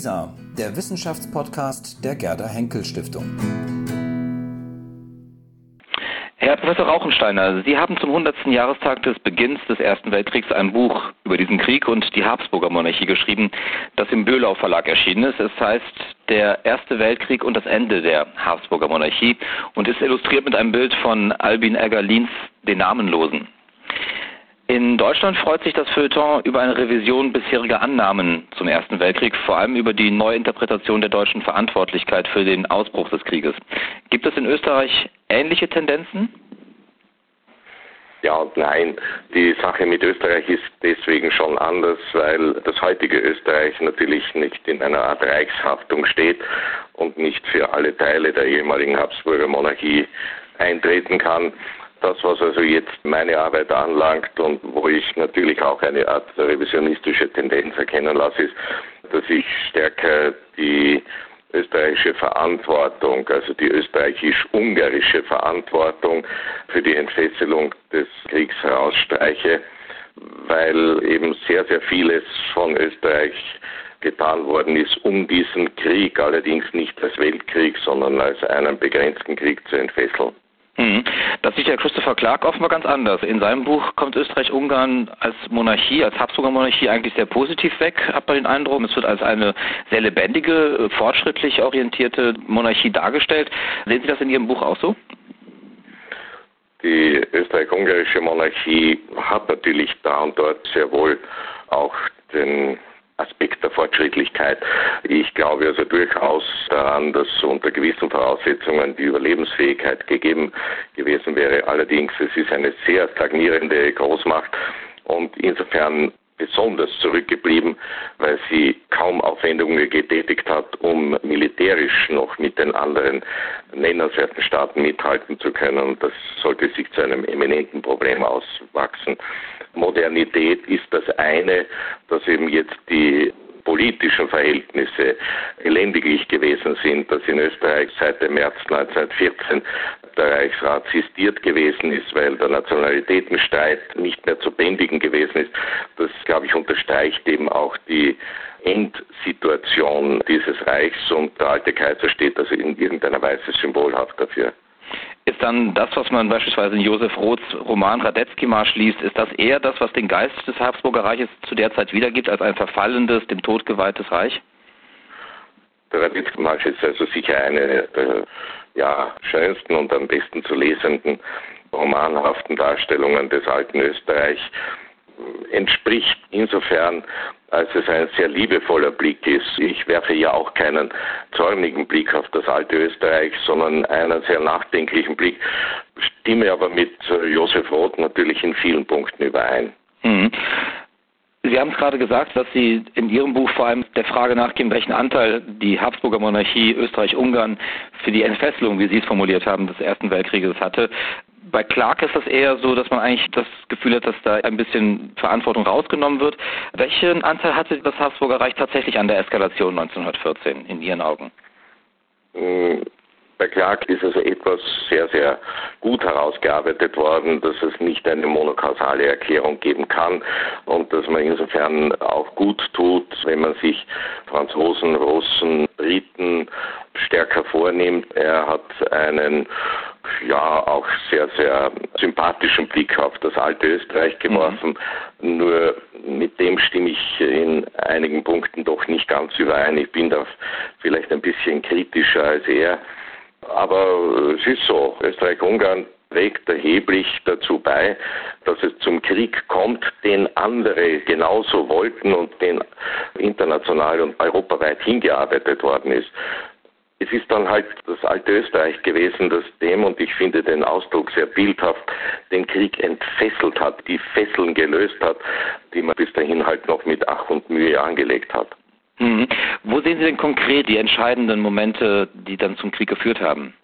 WISA, der Wissenschaftspodcast der Gerda Henkel Stiftung. Herr Professor Rauchensteiner, Sie haben zum 100. Jahrestag des Beginns des Ersten Weltkriegs ein Buch über diesen Krieg und die Habsburger Monarchie geschrieben, das im Böhlau Verlag erschienen ist. Es heißt Der Erste Weltkrieg und das Ende der Habsburger Monarchie und ist illustriert mit einem Bild von Albin Egger-Liens, den Namenlosen. In Deutschland freut sich das Feuilleton über eine Revision bisheriger Annahmen zum Ersten Weltkrieg, vor allem über die Neuinterpretation der deutschen Verantwortlichkeit für den Ausbruch des Krieges. Gibt es in Österreich ähnliche Tendenzen? Ja und nein. Die Sache mit Österreich ist deswegen schon anders, weil das heutige Österreich natürlich nicht in einer Art Reichshaftung steht und nicht für alle Teile der ehemaligen Habsburger Monarchie eintreten kann. Das, was also jetzt meine Arbeit anlangt und wo ich natürlich auch eine Art revisionistische Tendenz erkennen lasse, ist, dass ich stärker die österreichische Verantwortung, also die österreichisch-ungarische Verantwortung für die Entfesselung des Kriegs herausstreiche, weil eben sehr, sehr vieles von Österreich getan worden ist, um diesen Krieg allerdings nicht als Weltkrieg, sondern als einen begrenzten Krieg zu entfesseln. Mhm. Das sieht ja Christopher Clark offenbar ganz anders. In seinem Buch kommt Österreich-Ungarn als Monarchie, als Habsburger Monarchie eigentlich sehr positiv weg, hat man den Eindruck. Es wird als eine sehr lebendige, fortschrittlich orientierte Monarchie dargestellt. Sehen Sie das in Ihrem Buch auch so? Die österreich-ungarische Monarchie hat natürlich da und dort sehr wohl auch den Aspekt der Fortschrittlichkeit. Ich glaube also durchaus daran, dass unter gewissen Voraussetzungen die Überlebensfähigkeit gegeben gewesen wäre. Allerdings, es ist eine sehr stagnierende Großmacht und insofern besonders zurückgeblieben, weil sie kaum Aufwendungen getätigt hat, um militärisch noch mit den anderen nennenswerten Staaten mithalten zu können. Und das sollte sich zu einem eminenten Problem auswachsen. Modernität ist das eine, dass eben jetzt die politischen Verhältnisse elendiglich gewesen sind, dass in Österreich seit dem März 1914 der Reichsrat sistiert gewesen ist, weil der Nationalitätenstreit nicht mehr zu bändigen gewesen ist. Das, glaube ich, unterstreicht eben auch die Endsituation dieses Reichs und der alte Kaiser steht also in irgendeiner Weise symbolhaft dafür ist dann das, was man beispielsweise in Josef Roths Roman Radetzky-Marsch liest, ist das eher das, was den Geist des Habsburger Reiches zu der Zeit wiedergibt, als ein verfallendes, dem Tod geweihtes Reich? Der Radetzky-Marsch ist also sicher eine der ja, schönsten und am besten zu lesenden romanhaften Darstellungen des alten Österreich entspricht insofern, als es ein sehr liebevoller Blick ist. Ich werfe ja auch keinen zornigen Blick auf das alte Österreich, sondern einen sehr nachdenklichen Blick, stimme aber mit Josef Roth natürlich in vielen Punkten überein. Mhm. Sie haben es gerade gesagt, dass Sie in Ihrem Buch vor allem der Frage nachgehen, welchen Anteil die Habsburger Monarchie Österreich-Ungarn für die Entfesselung, wie Sie es formuliert haben, des Ersten Weltkrieges hatte. Bei Clark ist das eher so, dass man eigentlich das Gefühl hat, dass da ein bisschen Verantwortung rausgenommen wird. Welchen Anteil hatte das Habsburger Reich tatsächlich an der Eskalation 1914 in Ihren Augen? Bei Clark ist also etwas sehr, sehr gut herausgearbeitet worden, dass es nicht eine monokausale Erklärung geben kann und dass man insofern auch gut tut, wenn man sich Franzosen, Russen, Briten stärker vornimmt. Er hat einen ja auch sehr, sehr sympathischen Blick auf das alte Österreich geworfen. Mhm. Nur mit dem stimme ich in einigen Punkten doch nicht ganz überein. Ich bin da vielleicht ein bisschen kritischer als er. Aber es ist so, Österreich-Ungarn trägt erheblich dazu bei, dass es zum Krieg kommt, den andere genauso wollten und den international und europaweit hingearbeitet worden ist. Es ist dann halt das alte Österreich gewesen, das dem, und ich finde den Ausdruck sehr bildhaft, den Krieg entfesselt hat, die Fesseln gelöst hat, die man bis dahin halt noch mit Ach und Mühe angelegt hat. Mhm. Wo sehen Sie denn konkret die entscheidenden Momente, die dann zum Krieg geführt haben?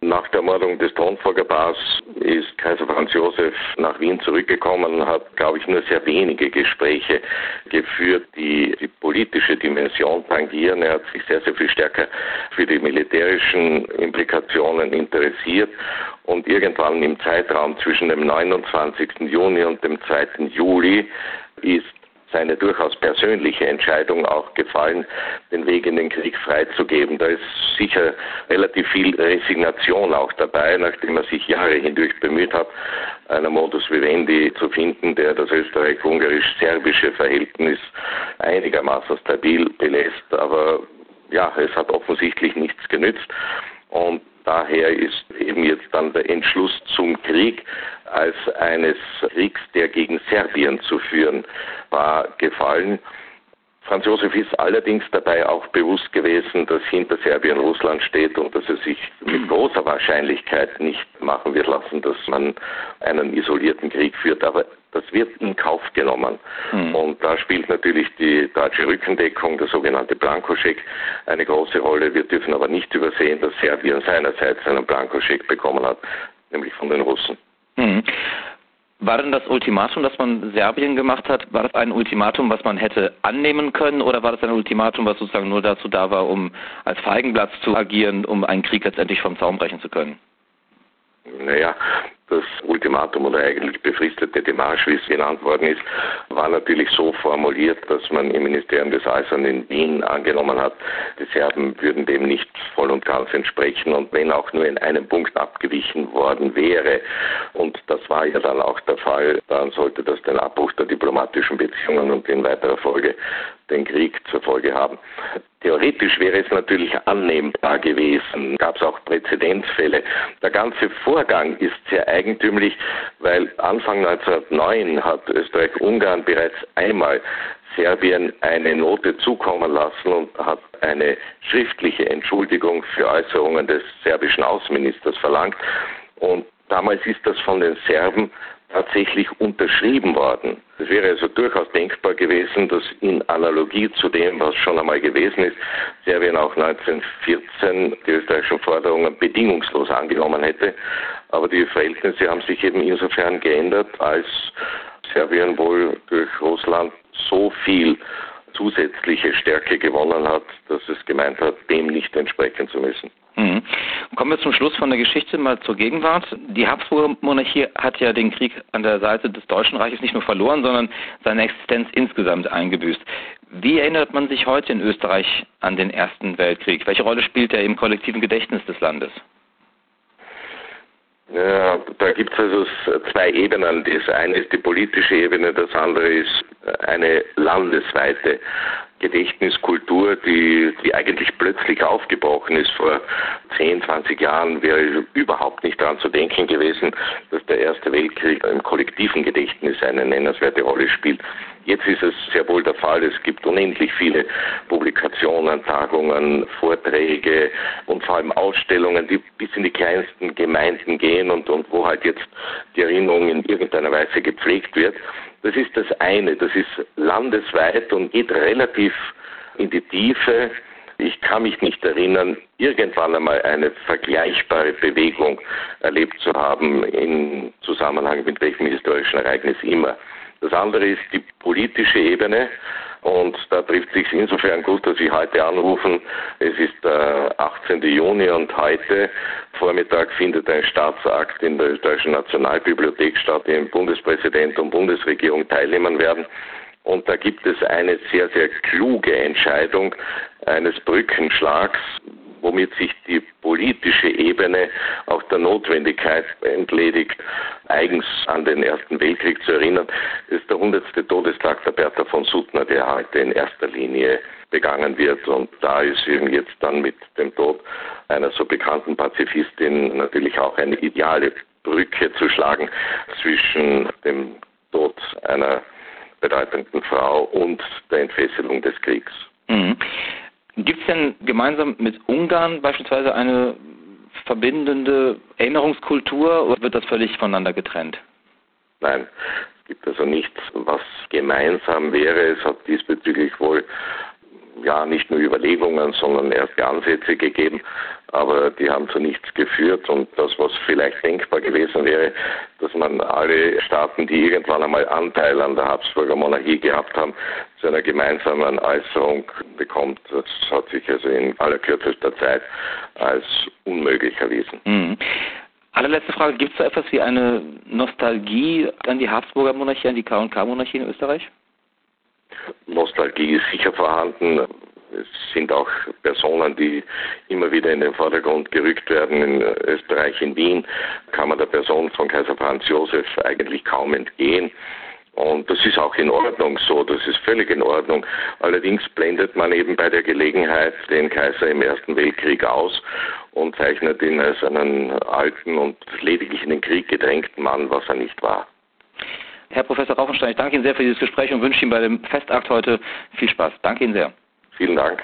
Nach der Ermordung des Thronfolger Paars ist Kaiser Franz Josef nach Wien zurückgekommen hat, glaube ich, nur sehr wenige Gespräche geführt, die die politische Dimension tangieren. Er hat sich sehr, sehr viel stärker für die militärischen Implikationen interessiert und irgendwann im Zeitraum zwischen dem 29. Juni und dem 2. Juli ist seine durchaus persönliche Entscheidung auch gefallen, den Weg in den Krieg freizugeben. Da ist sicher relativ viel Resignation auch dabei, nachdem er sich Jahre hindurch bemüht hat, einen Modus vivendi zu finden, der das österreich-ungarisch-serbische Verhältnis einigermaßen stabil belässt. Aber ja, es hat offensichtlich nichts genützt. Und daher ist eben jetzt dann der Entschluss zum Krieg als eines Kriegs, der gegen Serbien zu führen war, gefallen. Franz Josef ist allerdings dabei auch bewusst gewesen, dass hinter Serbien Russland steht und dass er sich mit großer Wahrscheinlichkeit nicht machen wird lassen, dass man einen isolierten Krieg führt. Aber das wird in Kauf genommen. Mhm. Und da spielt natürlich die deutsche Rückendeckung, der sogenannte Blankoscheck, eine große Rolle. Wir dürfen aber nicht übersehen, dass Serbien seinerseits einen Blankoscheck bekommen hat, nämlich von den Russen. Mhm. War denn das Ultimatum, das man Serbien gemacht hat, war das ein Ultimatum, was man hätte annehmen können oder war das ein Ultimatum, was sozusagen nur dazu da war, um als Feigenblatz zu agieren, um einen Krieg letztendlich vom Zaun brechen zu können? Naja, das Ultimatum oder eigentlich befristete Demarche, wie es genannt worden ist, war natürlich so formuliert, dass man im Ministerium des Äußeren in Wien angenommen hat, die Serben würden dem nicht voll und ganz entsprechen. Und wenn auch nur in einem Punkt abgewichen worden wäre, und das war ja dann auch der Fall, dann sollte das den Abbruch der diplomatischen Beziehungen und in weiterer Folge den Krieg zur Folge haben. Theoretisch wäre es natürlich annehmbar gewesen, gab es auch Präzedenzfälle. Der ganze Vorgang ist sehr eigentümlich, weil Anfang 1909 hat Österreich-Ungarn bereits einmal Serbien eine Note zukommen lassen und hat eine schriftliche Entschuldigung für Äußerungen des serbischen Außenministers verlangt. Und damals ist das von den Serben tatsächlich unterschrieben worden. Es wäre also durchaus denkbar gewesen, dass in Analogie zu dem, was schon einmal gewesen ist, Serbien auch 1914 die österreichischen Forderungen bedingungslos angenommen hätte. Aber die Verhältnisse haben sich eben insofern geändert, als Serbien wohl durch Russland so viel zusätzliche Stärke gewonnen hat, dass es gemeint hat, dem nicht entsprechen zu müssen. Mhm. Kommen wir zum Schluss von der Geschichte mal zur Gegenwart. Die Habsburger Monarchie hat ja den Krieg an der Seite des Deutschen Reiches nicht nur verloren, sondern seine Existenz insgesamt eingebüßt. Wie erinnert man sich heute in Österreich an den Ersten Weltkrieg? Welche Rolle spielt er im kollektiven Gedächtnis des Landes? Ja, da gibt es also zwei Ebenen. Das eine ist die politische Ebene, das andere ist eine landesweite Gedächtniskultur, die, die eigentlich plötzlich aufgebrochen ist. Vor 10, 20 Jahren wäre überhaupt nicht daran zu denken gewesen, dass der Erste Weltkrieg im kollektiven Gedächtnis eine nennenswerte Rolle spielt. Jetzt ist es sehr wohl der Fall. Es gibt unendlich viele Publikationen, Tagungen, Vorträge und vor allem Ausstellungen, die bis in die kleinsten Gemeinden gehen und, und wo halt jetzt die Erinnerung in irgendeiner Weise gepflegt wird. Das ist das eine. Das ist landesweit und geht relativ in die Tiefe. Ich kann mich nicht erinnern, irgendwann einmal eine vergleichbare Bewegung erlebt zu haben im Zusammenhang mit welchem historischen Ereignis immer. Das andere ist die politische Ebene. Und da trifft sich insofern gut, dass Sie heute anrufen. Es ist der 18. Juni und heute Vormittag findet ein Staatsakt in der österreichischen Nationalbibliothek statt, dem Bundespräsident und Bundesregierung teilnehmen werden. Und da gibt es eine sehr, sehr kluge Entscheidung eines Brückenschlags, womit sich die politische Ebene auch der Notwendigkeit entledigt, eigens an den Ersten Weltkrieg zu erinnern. Ist der 100. Todestag der Bertha von Suttner, der heute in erster Linie begangen wird. Und da ist eben jetzt dann mit dem Tod einer so bekannten Pazifistin natürlich auch eine ideale Brücke zu schlagen zwischen dem Tod einer bedeutenden Frau und der Entfesselung des Kriegs. Mhm. Gibt es denn gemeinsam mit Ungarn beispielsweise eine verbindende Erinnerungskultur oder wird das völlig voneinander getrennt? Nein, es gibt also nichts, was gemeinsam wäre. Es hat diesbezüglich wohl ja nicht nur Überlegungen, sondern erste Ansätze gegeben, aber die haben zu nichts geführt und das, was vielleicht denkbar gewesen wäre, dass man alle Staaten, die irgendwann einmal Anteil an der Habsburger Monarchie gehabt haben, zu einer gemeinsamen Äußerung bekommt, das hat sich also in allerkürzester Zeit als unmöglich erwiesen. Mhm. Allerletzte Frage, gibt es da etwas wie eine Nostalgie an die Habsburger Monarchie, an die K&K-Monarchie in Österreich? Nostalgie ist sicher vorhanden. Es sind auch Personen, die immer wieder in den Vordergrund gerückt werden. In Österreich, in Wien, kann man der Person von Kaiser Franz Josef eigentlich kaum entgehen. Und das ist auch in Ordnung so, das ist völlig in Ordnung. Allerdings blendet man eben bei der Gelegenheit den Kaiser im Ersten Weltkrieg aus und zeichnet ihn als einen alten und lediglich in den Krieg gedrängten Mann, was er nicht war. Herr Professor Rauchenstein, ich danke Ihnen sehr für dieses Gespräch und wünsche Ihnen bei dem Festakt heute viel Spaß. Danke Ihnen sehr. Vielen Dank.